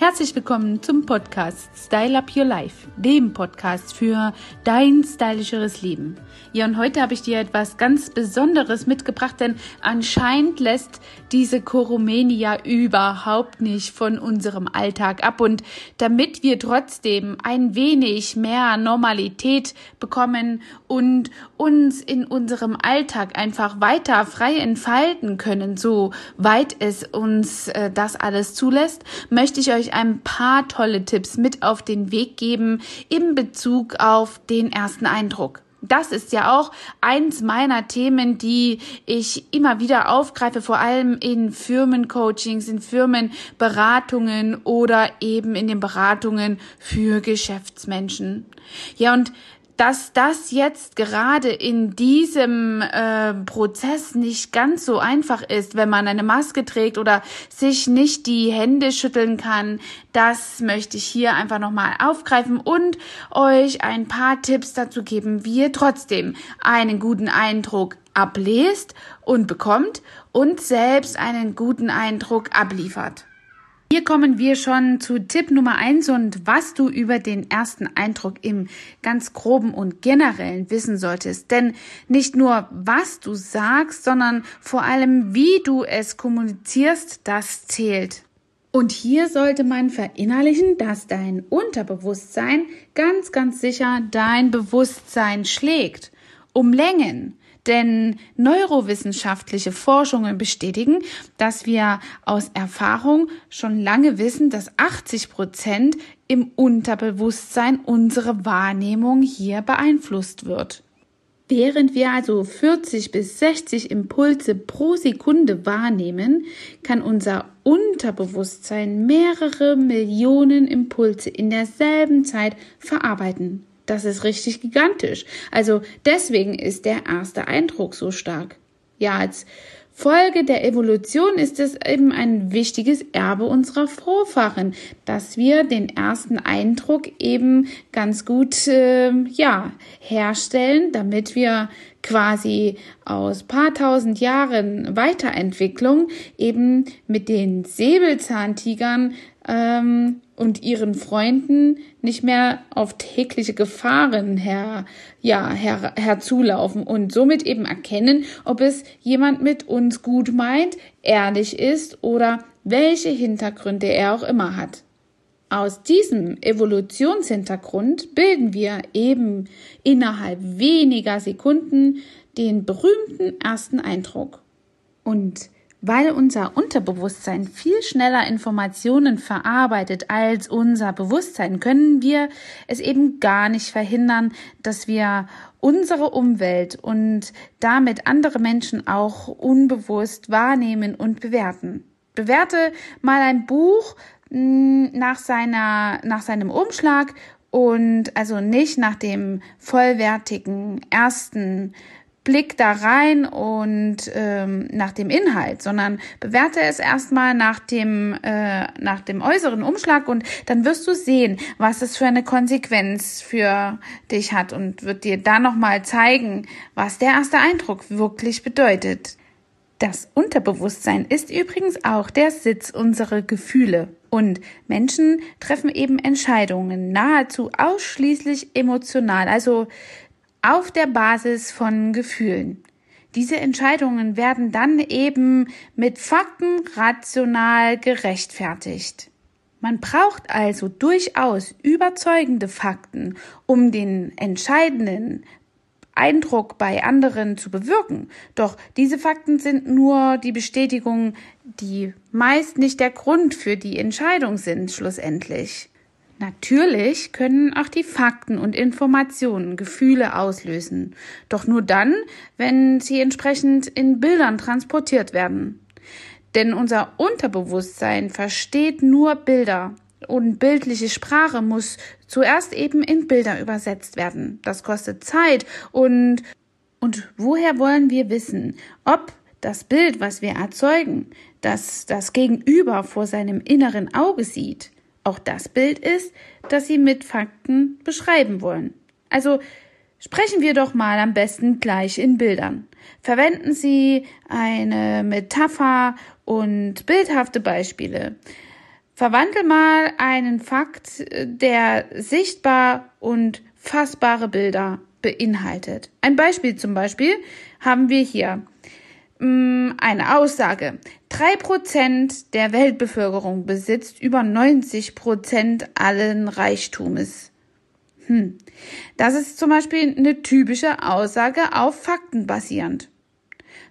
Herzlich willkommen zum Podcast Style Up Your Life, dem Podcast für dein stylischeres Leben. Ja, und heute habe ich dir etwas ganz Besonderes mitgebracht, denn anscheinend lässt diese Koromenia überhaupt nicht von unserem Alltag ab. Und damit wir trotzdem ein wenig mehr Normalität bekommen und uns in unserem Alltag einfach weiter frei entfalten können, so weit es uns äh, das alles zulässt, möchte ich euch ein paar tolle Tipps mit auf den Weg geben in Bezug auf den ersten Eindruck. Das ist ja auch eins meiner Themen, die ich immer wieder aufgreife, vor allem in Firmencoachings, in Firmenberatungen oder eben in den Beratungen für Geschäftsmenschen. Ja, und dass das jetzt gerade in diesem äh, Prozess nicht ganz so einfach ist, wenn man eine Maske trägt oder sich nicht die Hände schütteln kann, das möchte ich hier einfach nochmal aufgreifen und euch ein paar Tipps dazu geben, wie ihr trotzdem einen guten Eindruck ablest und bekommt und selbst einen guten Eindruck abliefert. Hier kommen wir schon zu Tipp Nummer eins und was du über den ersten Eindruck im ganz groben und generellen wissen solltest. Denn nicht nur was du sagst, sondern vor allem wie du es kommunizierst, das zählt. Und hier sollte man verinnerlichen, dass dein Unterbewusstsein ganz, ganz sicher dein Bewusstsein schlägt. Um Längen, denn neurowissenschaftliche Forschungen bestätigen, dass wir aus Erfahrung schon lange wissen, dass 80 Prozent im Unterbewusstsein unsere Wahrnehmung hier beeinflusst wird. Während wir also 40 bis 60 Impulse pro Sekunde wahrnehmen, kann unser Unterbewusstsein mehrere Millionen Impulse in derselben Zeit verarbeiten. Das ist richtig gigantisch. Also deswegen ist der erste Eindruck so stark. Ja, als Folge der Evolution ist es eben ein wichtiges Erbe unserer Vorfahren, dass wir den ersten Eindruck eben ganz gut äh, ja herstellen, damit wir quasi aus paar tausend Jahren Weiterentwicklung eben mit den Säbelzahntigern ähm, und ihren Freunden nicht mehr auf tägliche Gefahren her, ja, her, herzulaufen und somit eben erkennen, ob es jemand mit uns gut meint, ehrlich ist oder welche Hintergründe er auch immer hat. Aus diesem Evolutionshintergrund bilden wir eben innerhalb weniger Sekunden den berühmten ersten Eindruck. Und weil unser Unterbewusstsein viel schneller Informationen verarbeitet als unser Bewusstsein, können wir es eben gar nicht verhindern, dass wir unsere Umwelt und damit andere Menschen auch unbewusst wahrnehmen und bewerten. Bewerte mal ein Buch hm, nach seiner, nach seinem Umschlag und also nicht nach dem vollwertigen ersten Blick da rein und ähm, nach dem Inhalt, sondern bewerte es erstmal nach dem äh, nach dem äußeren Umschlag und dann wirst du sehen, was es für eine Konsequenz für dich hat und wird dir dann noch mal zeigen, was der erste Eindruck wirklich bedeutet. Das Unterbewusstsein ist übrigens auch der Sitz unserer Gefühle. Und Menschen treffen eben Entscheidungen nahezu ausschließlich emotional. Also auf der Basis von Gefühlen. Diese Entscheidungen werden dann eben mit Fakten rational gerechtfertigt. Man braucht also durchaus überzeugende Fakten, um den entscheidenden Eindruck bei anderen zu bewirken. Doch diese Fakten sind nur die Bestätigung, die meist nicht der Grund für die Entscheidung sind, schlussendlich. Natürlich können auch die Fakten und Informationen Gefühle auslösen, doch nur dann, wenn sie entsprechend in Bildern transportiert werden. Denn unser Unterbewusstsein versteht nur Bilder und bildliche Sprache muss zuerst eben in Bilder übersetzt werden. Das kostet Zeit und und woher wollen wir wissen, ob das Bild, was wir erzeugen, das das Gegenüber vor seinem inneren Auge sieht, auch das Bild ist, das Sie mit Fakten beschreiben wollen. Also sprechen wir doch mal am besten gleich in Bildern. Verwenden Sie eine Metapher und bildhafte Beispiele. Verwandle mal einen Fakt, der sichtbar und fassbare Bilder beinhaltet. Ein Beispiel zum Beispiel haben wir hier eine Aussage. Drei Prozent der Weltbevölkerung besitzt über 90 Prozent allen Reichtumes. Hm. Das ist zum Beispiel eine typische Aussage auf Fakten basierend.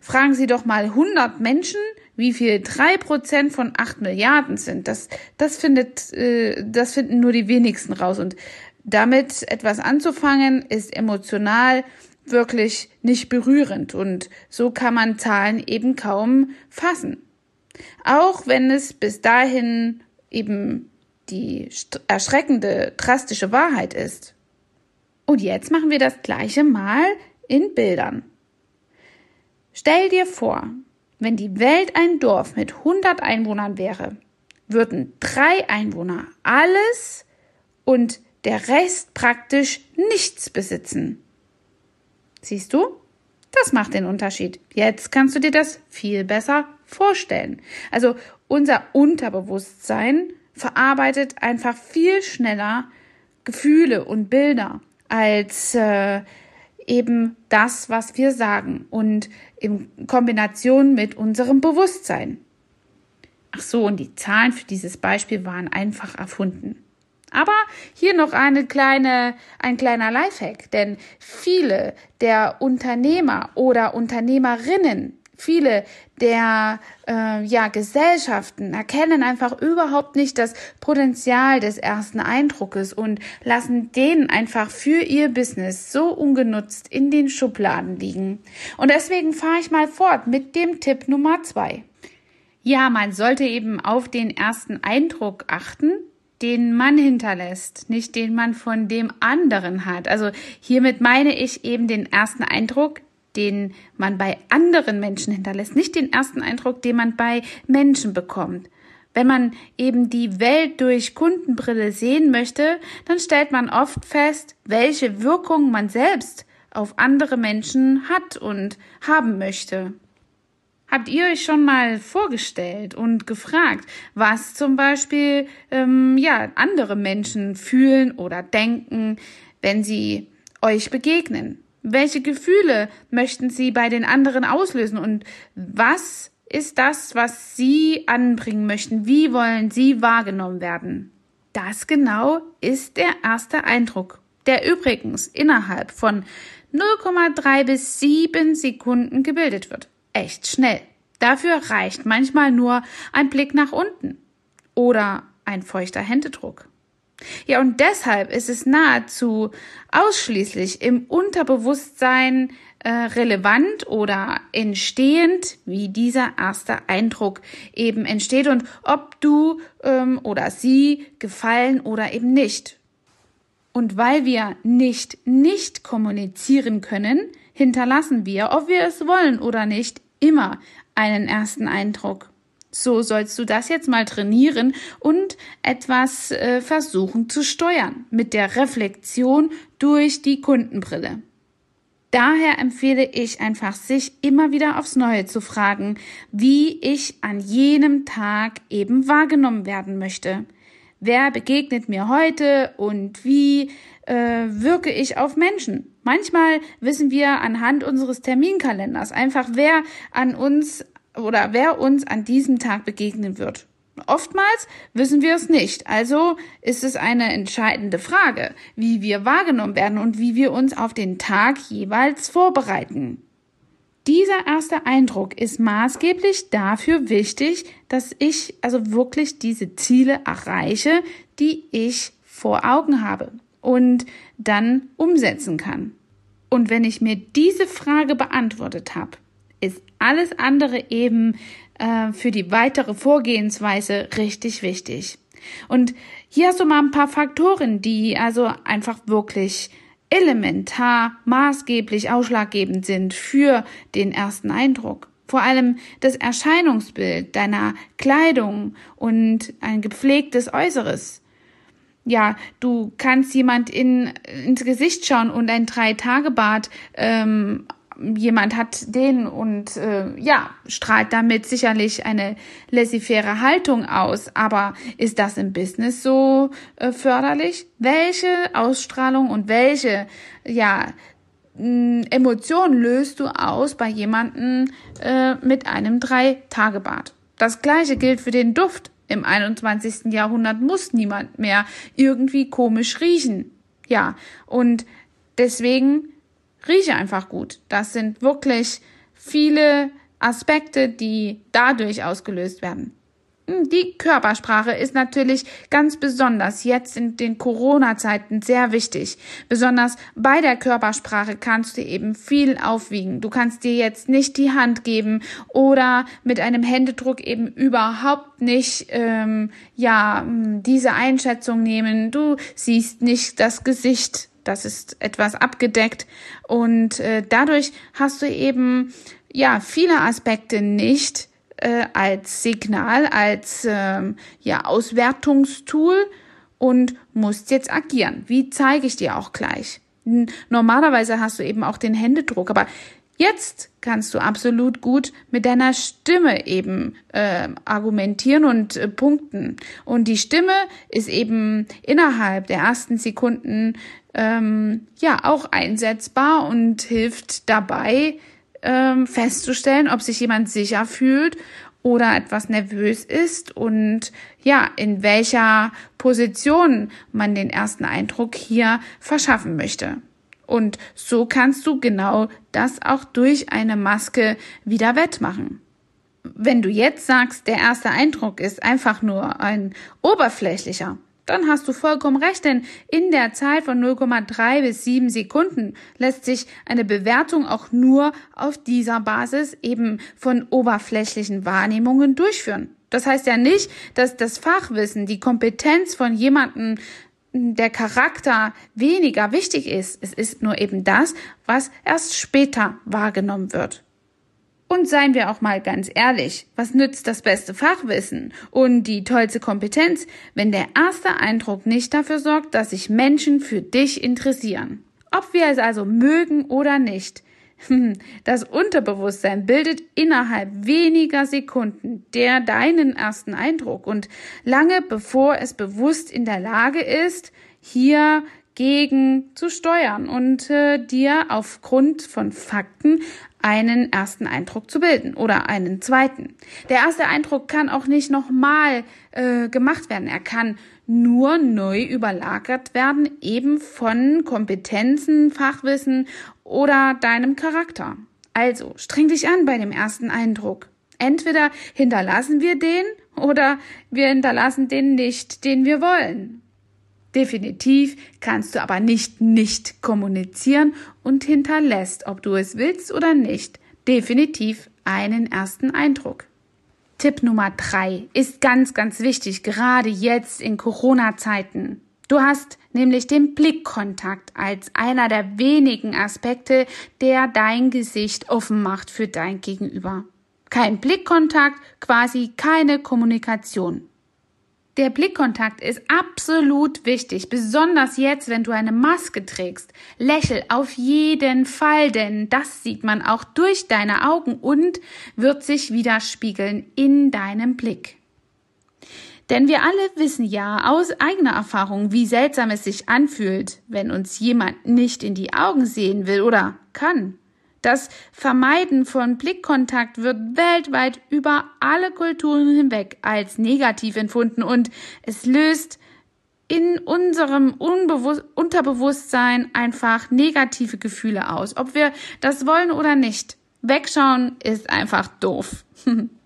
Fragen Sie doch mal 100 Menschen, wie viel drei Prozent von acht Milliarden sind. Das, das findet, äh, das finden nur die wenigsten raus. Und damit etwas anzufangen, ist emotional wirklich nicht berührend. Und so kann man Zahlen eben kaum fassen. Auch wenn es bis dahin eben die erschreckende, drastische Wahrheit ist. Und jetzt machen wir das gleiche mal in Bildern. Stell dir vor, wenn die Welt ein Dorf mit 100 Einwohnern wäre, würden drei Einwohner alles und der Rest praktisch nichts besitzen. Siehst du? Das macht den Unterschied. Jetzt kannst du dir das viel besser vorstellen. Also unser Unterbewusstsein verarbeitet einfach viel schneller Gefühle und Bilder als äh, eben das, was wir sagen und in Kombination mit unserem Bewusstsein. Ach so, und die Zahlen für dieses Beispiel waren einfach erfunden. Aber hier noch eine kleine, ein kleiner Lifehack, denn viele der Unternehmer oder Unternehmerinnen Viele der äh, ja, Gesellschaften erkennen einfach überhaupt nicht das Potenzial des ersten Eindruckes und lassen den einfach für ihr Business so ungenutzt in den Schubladen liegen. Und deswegen fahre ich mal fort mit dem Tipp Nummer zwei. Ja, man sollte eben auf den ersten Eindruck achten, den man hinterlässt, nicht den man von dem anderen hat. Also hiermit meine ich eben den ersten Eindruck, den man bei anderen Menschen hinterlässt, nicht den ersten Eindruck, den man bei Menschen bekommt. Wenn man eben die Welt durch Kundenbrille sehen möchte, dann stellt man oft fest, welche Wirkung man selbst auf andere Menschen hat und haben möchte. Habt ihr euch schon mal vorgestellt und gefragt, was zum Beispiel ähm, ja andere Menschen fühlen oder denken, wenn sie euch begegnen? Welche Gefühle möchten Sie bei den anderen auslösen und was ist das, was Sie anbringen möchten? Wie wollen Sie wahrgenommen werden? Das genau ist der erste Eindruck, der übrigens innerhalb von 0,3 bis 7 Sekunden gebildet wird. Echt schnell. Dafür reicht manchmal nur ein Blick nach unten oder ein feuchter Händedruck. Ja, und deshalb ist es nahezu ausschließlich im Unterbewusstsein äh, relevant oder entstehend, wie dieser erste Eindruck eben entsteht und ob du ähm, oder sie gefallen oder eben nicht. Und weil wir nicht nicht kommunizieren können, hinterlassen wir, ob wir es wollen oder nicht, immer einen ersten Eindruck. So sollst du das jetzt mal trainieren und etwas äh, versuchen zu steuern mit der Reflexion durch die Kundenbrille. Daher empfehle ich einfach, sich immer wieder aufs Neue zu fragen, wie ich an jenem Tag eben wahrgenommen werden möchte. Wer begegnet mir heute und wie äh, wirke ich auf Menschen? Manchmal wissen wir anhand unseres Terminkalenders einfach, wer an uns oder wer uns an diesem Tag begegnen wird. Oftmals wissen wir es nicht. Also ist es eine entscheidende Frage, wie wir wahrgenommen werden und wie wir uns auf den Tag jeweils vorbereiten. Dieser erste Eindruck ist maßgeblich dafür wichtig, dass ich also wirklich diese Ziele erreiche, die ich vor Augen habe und dann umsetzen kann. Und wenn ich mir diese Frage beantwortet habe, ist alles andere eben äh, für die weitere Vorgehensweise richtig wichtig. Und hier hast du mal ein paar Faktoren, die also einfach wirklich elementar, maßgeblich, ausschlaggebend sind für den ersten Eindruck. Vor allem das Erscheinungsbild deiner Kleidung und ein gepflegtes Äußeres. Ja, du kannst jemand in, ins Gesicht schauen und ein Drei-Tage-Bad ähm, jemand hat den und äh, ja, strahlt damit sicherlich eine laissez-faire Haltung aus. Aber ist das im Business so äh, förderlich? Welche Ausstrahlung und welche, ja, Emotionen löst du aus bei jemanden äh, mit einem Drei-Tage-Bad? Das gleiche gilt für den Duft. Im 21. Jahrhundert muss niemand mehr irgendwie komisch riechen. Ja, und deswegen rieche einfach gut. Das sind wirklich viele Aspekte, die dadurch ausgelöst werden. Hm, die Körpersprache ist natürlich ganz besonders jetzt in den Corona-Zeiten sehr wichtig. Besonders bei der Körpersprache kannst du eben viel aufwiegen. Du kannst dir jetzt nicht die Hand geben oder mit einem Händedruck eben überhaupt nicht ähm, ja diese Einschätzung nehmen. Du siehst nicht das Gesicht. Das ist etwas abgedeckt und äh, dadurch hast du eben ja viele Aspekte nicht äh, als Signal, als ähm, ja, Auswertungstool und musst jetzt agieren. Wie zeige ich dir auch gleich? Normalerweise hast du eben auch den Händedruck, aber jetzt kannst du absolut gut mit deiner Stimme eben äh, argumentieren und äh, punkten. Und die Stimme ist eben innerhalb der ersten Sekunden ähm, ja auch einsetzbar und hilft dabei, ähm, festzustellen, ob sich jemand sicher fühlt oder etwas nervös ist und ja, in welcher Position man den ersten Eindruck hier verschaffen möchte. Und so kannst du genau das auch durch eine Maske wieder wettmachen. Wenn du jetzt sagst, der erste Eindruck ist einfach nur ein oberflächlicher, dann hast du vollkommen recht, denn in der Zeit von 0,3 bis 7 Sekunden lässt sich eine Bewertung auch nur auf dieser Basis eben von oberflächlichen Wahrnehmungen durchführen. Das heißt ja nicht, dass das Fachwissen, die Kompetenz von jemandem, der Charakter weniger wichtig ist. Es ist nur eben das, was erst später wahrgenommen wird. Und seien wir auch mal ganz ehrlich, was nützt das beste Fachwissen und die tollste Kompetenz, wenn der erste Eindruck nicht dafür sorgt, dass sich Menschen für dich interessieren? Ob wir es also mögen oder nicht. Das Unterbewusstsein bildet innerhalb weniger Sekunden der deinen ersten Eindruck und lange bevor es bewusst in der Lage ist, hier gegen zu steuern und äh, dir aufgrund von Fakten einen ersten Eindruck zu bilden oder einen zweiten. Der erste Eindruck kann auch nicht nochmal äh, gemacht werden. Er kann nur neu überlagert werden, eben von Kompetenzen, Fachwissen oder deinem Charakter. Also streng dich an bei dem ersten Eindruck. Entweder hinterlassen wir den oder wir hinterlassen den nicht, den wir wollen. Definitiv kannst du aber nicht nicht kommunizieren und hinterlässt, ob du es willst oder nicht, definitiv einen ersten Eindruck. Tipp Nummer drei ist ganz, ganz wichtig, gerade jetzt in Corona-Zeiten. Du hast nämlich den Blickkontakt als einer der wenigen Aspekte, der dein Gesicht offen macht für dein Gegenüber. Kein Blickkontakt, quasi keine Kommunikation. Der Blickkontakt ist absolut wichtig, besonders jetzt, wenn du eine Maske trägst. Lächel auf jeden Fall, denn das sieht man auch durch deine Augen und wird sich widerspiegeln in deinem Blick. Denn wir alle wissen ja aus eigener Erfahrung, wie seltsam es sich anfühlt, wenn uns jemand nicht in die Augen sehen will oder kann. Das Vermeiden von Blickkontakt wird weltweit über alle Kulturen hinweg als negativ empfunden und es löst in unserem Unbewusst Unterbewusstsein einfach negative Gefühle aus, ob wir das wollen oder nicht. Wegschauen ist einfach doof.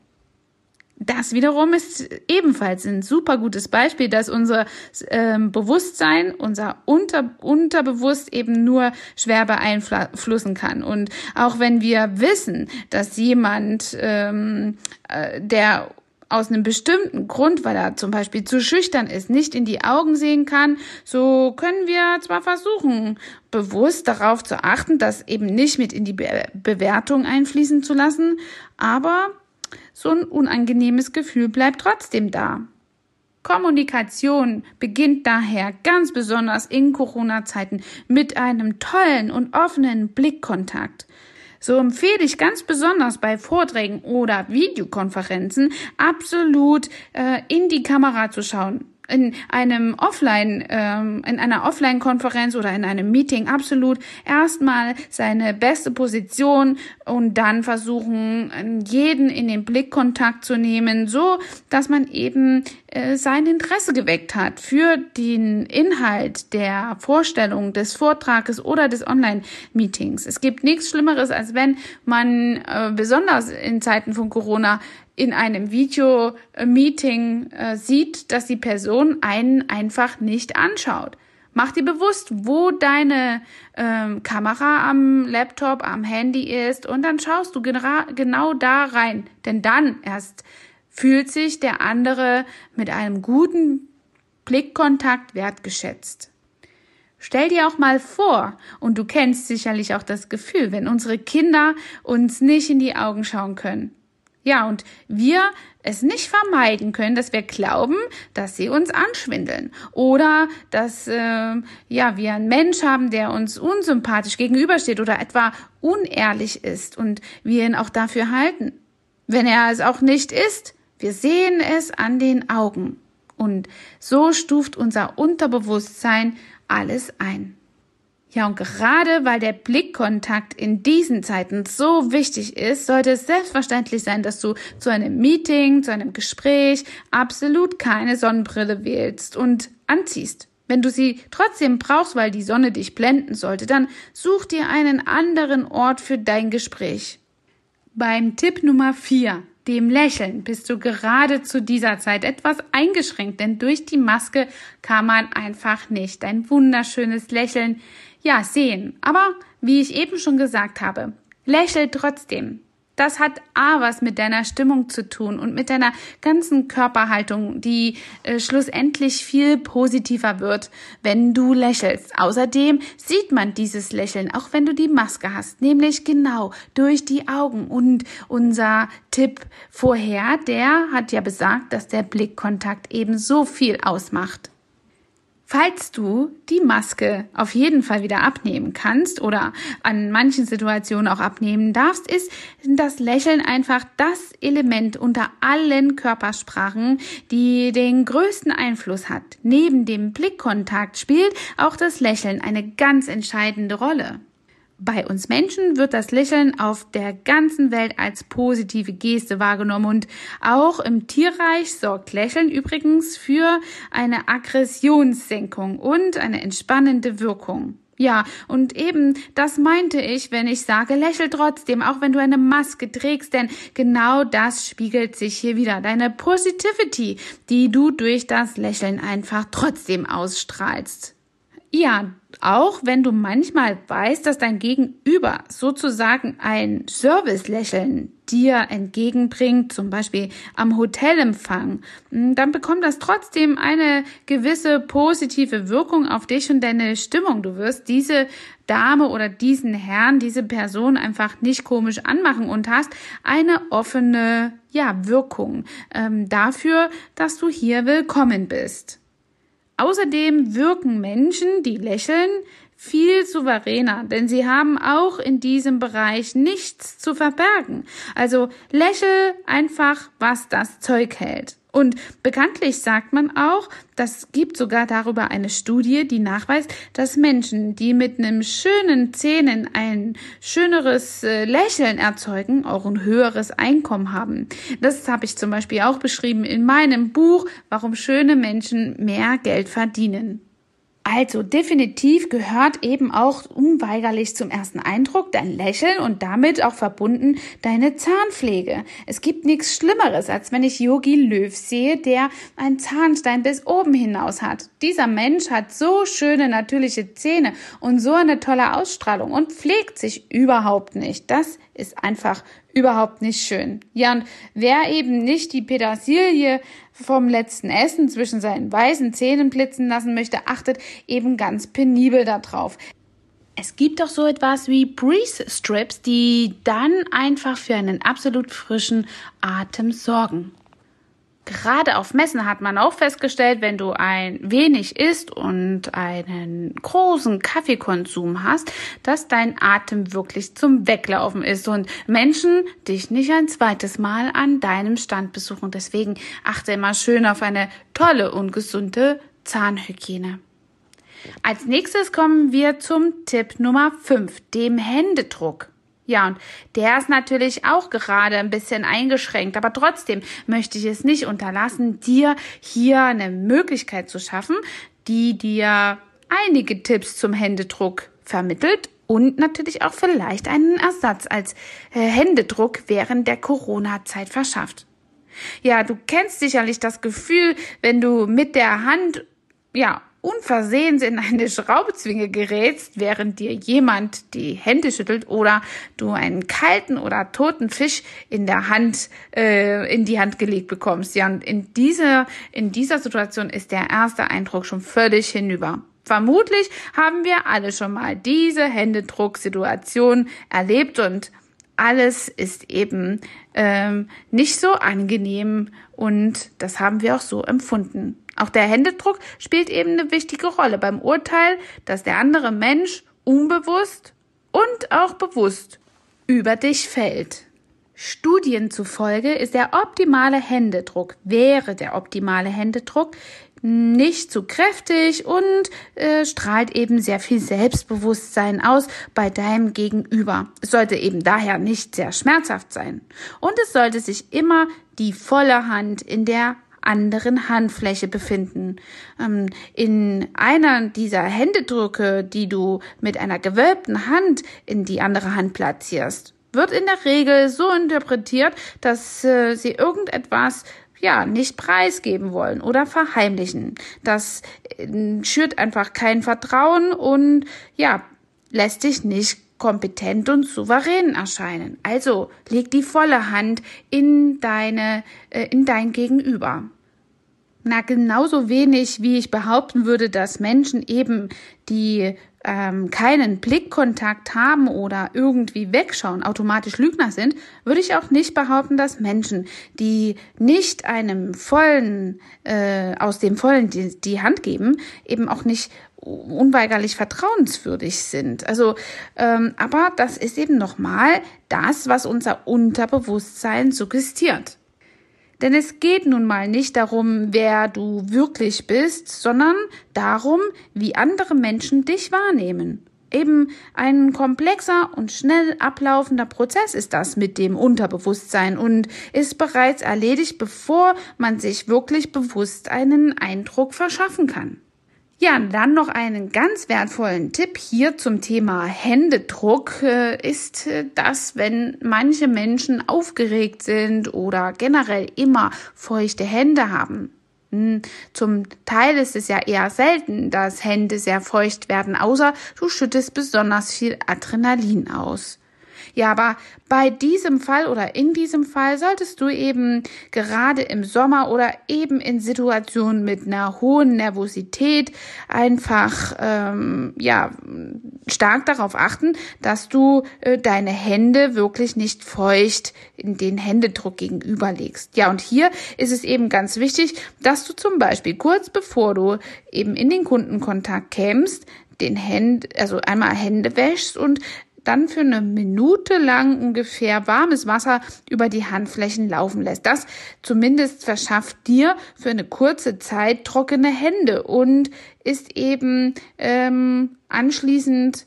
Das wiederum ist ebenfalls ein super gutes Beispiel, dass unser ähm, Bewusstsein, unser Unter Unterbewusst eben nur schwer beeinflussen kann. Und auch wenn wir wissen, dass jemand, ähm, äh, der aus einem bestimmten Grund, weil er zum Beispiel zu schüchtern ist, nicht in die Augen sehen kann, so können wir zwar versuchen, bewusst darauf zu achten, das eben nicht mit in die Be Bewertung einfließen zu lassen, aber so ein unangenehmes Gefühl bleibt trotzdem da. Kommunikation beginnt daher ganz besonders in Corona-Zeiten mit einem tollen und offenen Blickkontakt. So empfehle ich ganz besonders bei Vorträgen oder Videokonferenzen absolut äh, in die Kamera zu schauen in einem Offline, ähm, in einer Offline-Konferenz oder in einem Meeting absolut erstmal seine beste Position und dann versuchen, jeden in den Blickkontakt zu nehmen, so dass man eben äh, sein Interesse geweckt hat für den Inhalt der Vorstellung des Vortrages oder des Online-Meetings. Es gibt nichts Schlimmeres, als wenn man äh, besonders in Zeiten von Corona in einem Video-Meeting äh, sieht, dass die Person einen einfach nicht anschaut. Mach dir bewusst, wo deine ähm, Kamera am Laptop, am Handy ist und dann schaust du genau da rein. Denn dann erst fühlt sich der andere mit einem guten Blickkontakt wertgeschätzt. Stell dir auch mal vor, und du kennst sicherlich auch das Gefühl, wenn unsere Kinder uns nicht in die Augen schauen können. Ja, und wir es nicht vermeiden können, dass wir glauben, dass sie uns anschwindeln oder dass äh, ja wir einen Mensch haben, der uns unsympathisch gegenübersteht oder etwa unehrlich ist und wir ihn auch dafür halten. Wenn er es auch nicht ist, wir sehen es an den Augen und so stuft unser Unterbewusstsein alles ein. Ja, und gerade weil der Blickkontakt in diesen Zeiten so wichtig ist, sollte es selbstverständlich sein, dass du zu einem Meeting, zu einem Gespräch absolut keine Sonnenbrille wählst und anziehst. Wenn du sie trotzdem brauchst, weil die Sonne dich blenden sollte, dann such dir einen anderen Ort für dein Gespräch. Beim Tipp Nummer vier, dem Lächeln, bist du gerade zu dieser Zeit etwas eingeschränkt, denn durch die Maske kann man einfach nicht ein wunderschönes Lächeln ja, sehen. Aber wie ich eben schon gesagt habe, lächel trotzdem. Das hat A was mit deiner Stimmung zu tun und mit deiner ganzen Körperhaltung, die äh, schlussendlich viel positiver wird, wenn du lächelst. Außerdem sieht man dieses Lächeln, auch wenn du die Maske hast, nämlich genau durch die Augen. Und unser Tipp vorher, der hat ja besagt, dass der Blickkontakt eben so viel ausmacht. Falls du die Maske auf jeden Fall wieder abnehmen kannst oder an manchen Situationen auch abnehmen darfst, ist das Lächeln einfach das Element unter allen Körpersprachen, die den größten Einfluss hat. Neben dem Blickkontakt spielt auch das Lächeln eine ganz entscheidende Rolle. Bei uns Menschen wird das Lächeln auf der ganzen Welt als positive Geste wahrgenommen und auch im Tierreich sorgt Lächeln übrigens für eine Aggressionssenkung und eine entspannende Wirkung. Ja, und eben das meinte ich, wenn ich sage, lächel trotzdem, auch wenn du eine Maske trägst, denn genau das spiegelt sich hier wieder. Deine Positivity, die du durch das Lächeln einfach trotzdem ausstrahlst. Ja, auch wenn du manchmal weißt, dass dein Gegenüber sozusagen ein Servicelächeln dir entgegenbringt, zum Beispiel am Hotelempfang, hm, dann bekommt das trotzdem eine gewisse positive Wirkung auf dich und deine Stimmung. Du wirst diese Dame oder diesen Herrn, diese Person einfach nicht komisch anmachen und hast eine offene, ja, Wirkung ähm, dafür, dass du hier willkommen bist. Außerdem wirken Menschen, die lächeln, viel souveräner, denn sie haben auch in diesem Bereich nichts zu verbergen. Also lächel einfach, was das Zeug hält. Und bekanntlich sagt man auch, das gibt sogar darüber eine Studie, die nachweist, dass Menschen, die mit einem schönen Zähnen ein schöneres äh, Lächeln erzeugen, auch ein höheres Einkommen haben. Das habe ich zum Beispiel auch beschrieben in meinem Buch, warum schöne Menschen mehr Geld verdienen. Also definitiv gehört eben auch unweigerlich zum ersten Eindruck dein Lächeln und damit auch verbunden deine Zahnpflege. Es gibt nichts Schlimmeres, als wenn ich Yogi Löw sehe, der einen Zahnstein bis oben hinaus hat. Dieser Mensch hat so schöne natürliche Zähne und so eine tolle Ausstrahlung und pflegt sich überhaupt nicht. Das ist einfach überhaupt nicht schön. Ja, und wer eben nicht die Petersilie vom letzten Essen zwischen seinen weißen Zähnen blitzen lassen möchte, achtet eben ganz penibel darauf. Es gibt doch so etwas wie Breeze Strips, die dann einfach für einen absolut frischen Atem sorgen. Gerade auf Messen hat man auch festgestellt, wenn du ein wenig isst und einen großen Kaffeekonsum hast, dass dein Atem wirklich zum Weglaufen ist und Menschen dich nicht ein zweites Mal an deinem Stand besuchen. Deswegen achte immer schön auf eine tolle und gesunde Zahnhygiene. Als nächstes kommen wir zum Tipp Nummer 5, dem Händedruck. Ja, und der ist natürlich auch gerade ein bisschen eingeschränkt, aber trotzdem möchte ich es nicht unterlassen, dir hier eine Möglichkeit zu schaffen, die dir einige Tipps zum Händedruck vermittelt und natürlich auch vielleicht einen Ersatz als äh, Händedruck während der Corona-Zeit verschafft. Ja, du kennst sicherlich das Gefühl, wenn du mit der Hand ja unversehens in eine Schraubzwinge gerätst, während dir jemand die Hände schüttelt oder du einen kalten oder toten Fisch in der Hand äh, in die Hand gelegt bekommst. Ja, und in dieser in dieser Situation ist der erste Eindruck schon völlig hinüber. Vermutlich haben wir alle schon mal diese Händedrucksituation erlebt und alles ist eben ähm, nicht so angenehm und das haben wir auch so empfunden. Auch der Händedruck spielt eben eine wichtige Rolle beim Urteil, dass der andere Mensch unbewusst und auch bewusst über dich fällt. Studien zufolge ist der optimale Händedruck, wäre der optimale Händedruck nicht zu kräftig und äh, strahlt eben sehr viel Selbstbewusstsein aus bei deinem Gegenüber. Es sollte eben daher nicht sehr schmerzhaft sein. Und es sollte sich immer die volle Hand in der anderen Handfläche befinden. Ähm, in einer dieser Händedrücke, die du mit einer gewölbten Hand in die andere Hand platzierst, wird in der Regel so interpretiert, dass äh, sie irgendetwas ja, nicht preisgeben wollen oder verheimlichen. Das äh, schürt einfach kein Vertrauen und ja, lässt dich nicht kompetent und souverän erscheinen. Also leg die volle Hand in deine, äh, in dein Gegenüber. Na, genauso wenig, wie ich behaupten würde, dass Menschen eben, die ähm, keinen Blickkontakt haben oder irgendwie wegschauen, automatisch Lügner sind, würde ich auch nicht behaupten, dass Menschen, die nicht einem vollen, äh, aus dem vollen die, die Hand geben, eben auch nicht unweigerlich vertrauenswürdig sind. Also, ähm, aber das ist eben nochmal das, was unser Unterbewusstsein suggestiert. Denn es geht nun mal nicht darum, wer du wirklich bist, sondern darum, wie andere Menschen dich wahrnehmen. Eben ein komplexer und schnell ablaufender Prozess ist das mit dem Unterbewusstsein und ist bereits erledigt, bevor man sich wirklich bewusst einen Eindruck verschaffen kann. Ja, dann noch einen ganz wertvollen Tipp hier zum Thema Händedruck äh, ist äh, dass wenn manche Menschen aufgeregt sind oder generell immer feuchte Hände haben. Hm, zum Teil ist es ja eher selten, dass Hände sehr feucht werden, außer du schüttest besonders viel Adrenalin aus. Ja, aber bei diesem Fall oder in diesem Fall solltest du eben gerade im Sommer oder eben in Situationen mit einer hohen Nervosität einfach ähm, ja stark darauf achten, dass du äh, deine Hände wirklich nicht feucht in den Händedruck gegenüberlegst. Ja, und hier ist es eben ganz wichtig, dass du zum Beispiel kurz bevor du eben in den Kundenkontakt kämst, den Händ, also einmal Hände wäschst und dann für eine Minute lang ungefähr warmes Wasser über die Handflächen laufen lässt. Das zumindest verschafft dir für eine kurze Zeit trockene Hände und ist eben ähm, anschließend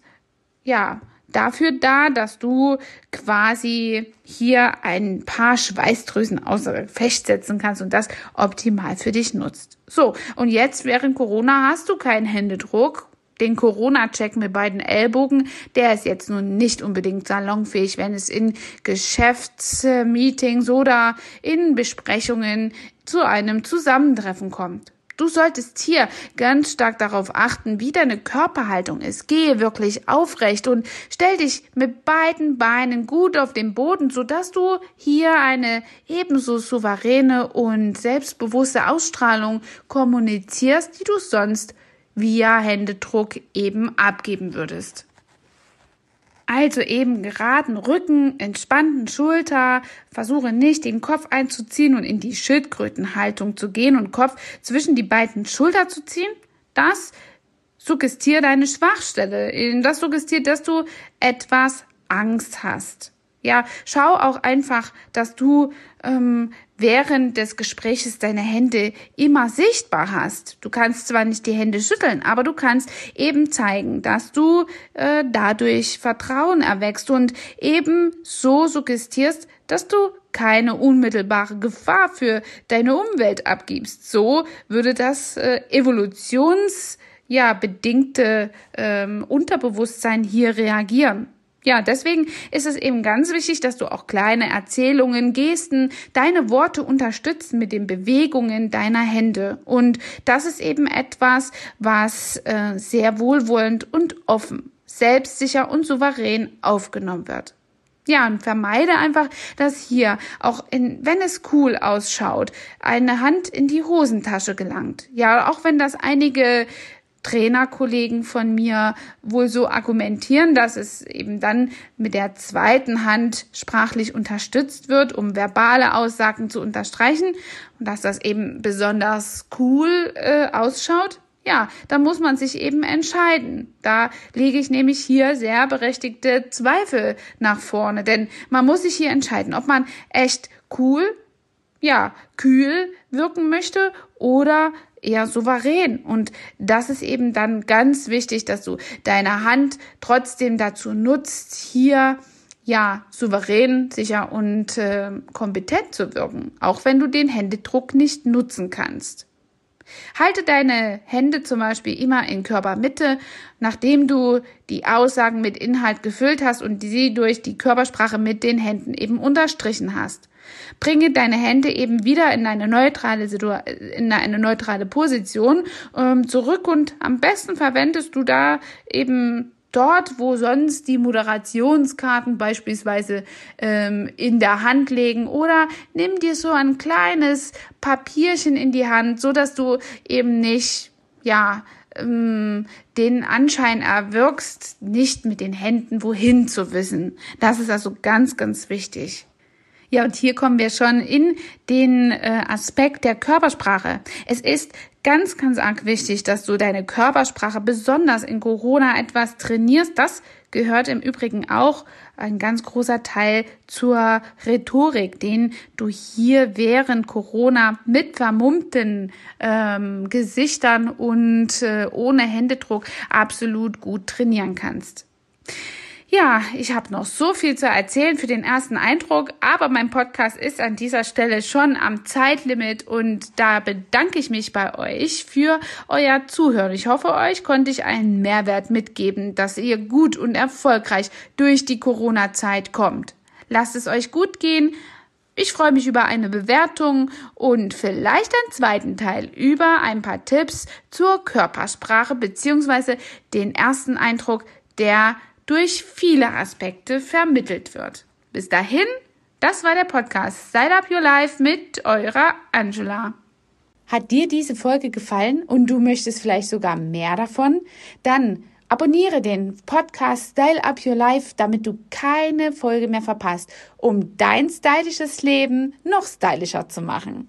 ja dafür da, dass du quasi hier ein paar Schweißdrüsen außer Gefecht setzen kannst und das optimal für dich nutzt. So, und jetzt während Corona hast du keinen Händedruck den Corona-Check mit beiden Ellbogen, der ist jetzt nun nicht unbedingt salonfähig, wenn es in Geschäftsmeetings oder in Besprechungen zu einem Zusammentreffen kommt. Du solltest hier ganz stark darauf achten, wie deine Körperhaltung ist. Gehe wirklich aufrecht und stell dich mit beiden Beinen gut auf den Boden, sodass du hier eine ebenso souveräne und selbstbewusste Ausstrahlung kommunizierst, die du sonst via Händedruck eben abgeben würdest. Also eben geraden Rücken, entspannten Schulter, versuche nicht den Kopf einzuziehen und in die Schildkrötenhaltung zu gehen und Kopf zwischen die beiden Schulter zu ziehen. Das suggestiert deine Schwachstelle. Das suggestiert, dass du etwas Angst hast. Ja, schau auch einfach, dass du ähm, während des Gespräches deine Hände immer sichtbar hast. Du kannst zwar nicht die Hände schütteln, aber du kannst eben zeigen, dass du äh, dadurch Vertrauen erwächst und eben so suggestierst, dass du keine unmittelbare Gefahr für deine Umwelt abgibst. So würde das äh, Evolutions ja bedingte ähm, Unterbewusstsein hier reagieren. Ja, deswegen ist es eben ganz wichtig, dass du auch kleine Erzählungen, Gesten, deine Worte unterstützen mit den Bewegungen deiner Hände. Und das ist eben etwas, was äh, sehr wohlwollend und offen, selbstsicher und souverän aufgenommen wird. Ja, und vermeide einfach, dass hier, auch in, wenn es cool ausschaut, eine Hand in die Hosentasche gelangt. Ja, auch wenn das einige Trainerkollegen von mir wohl so argumentieren, dass es eben dann mit der zweiten Hand sprachlich unterstützt wird, um verbale Aussagen zu unterstreichen und dass das eben besonders cool äh, ausschaut. Ja, da muss man sich eben entscheiden. Da lege ich nämlich hier sehr berechtigte Zweifel nach vorne, denn man muss sich hier entscheiden, ob man echt cool, ja, kühl wirken möchte oder eher souverän. Und das ist eben dann ganz wichtig, dass du deine Hand trotzdem dazu nutzt, hier ja souverän, sicher und äh, kompetent zu wirken, auch wenn du den Händedruck nicht nutzen kannst. Halte deine Hände zum Beispiel immer in Körpermitte, nachdem du die Aussagen mit Inhalt gefüllt hast und sie durch die Körpersprache mit den Händen eben unterstrichen hast. Bringe deine Hände eben wieder in eine neutrale Situation, in eine neutrale Position ähm, zurück und am besten verwendest du da eben dort, wo sonst die Moderationskarten beispielsweise ähm, in der Hand legen oder nimm dir so ein kleines Papierchen in die Hand, so dass du eben nicht ja ähm, den Anschein erwirkst, nicht mit den Händen wohin zu wissen. Das ist also ganz, ganz wichtig. Ja, und hier kommen wir schon in den äh, Aspekt der Körpersprache. Es ist ganz, ganz arg wichtig, dass du deine Körpersprache besonders in Corona etwas trainierst. Das gehört im Übrigen auch ein ganz großer Teil zur Rhetorik, den du hier während Corona mit vermummten ähm, Gesichtern und äh, ohne Händedruck absolut gut trainieren kannst. Ja, ich habe noch so viel zu erzählen für den ersten Eindruck, aber mein Podcast ist an dieser Stelle schon am Zeitlimit und da bedanke ich mich bei euch für euer Zuhören. Ich hoffe, euch konnte ich einen Mehrwert mitgeben, dass ihr gut und erfolgreich durch die Corona-Zeit kommt. Lasst es euch gut gehen. Ich freue mich über eine Bewertung und vielleicht einen zweiten Teil über ein paar Tipps zur Körpersprache beziehungsweise den ersten Eindruck, der durch viele Aspekte vermittelt wird. Bis dahin, das war der Podcast Style Up Your Life mit eurer Angela. Hat dir diese Folge gefallen und du möchtest vielleicht sogar mehr davon? Dann abonniere den Podcast Style Up Your Life, damit du keine Folge mehr verpasst, um dein stylisches Leben noch stylischer zu machen.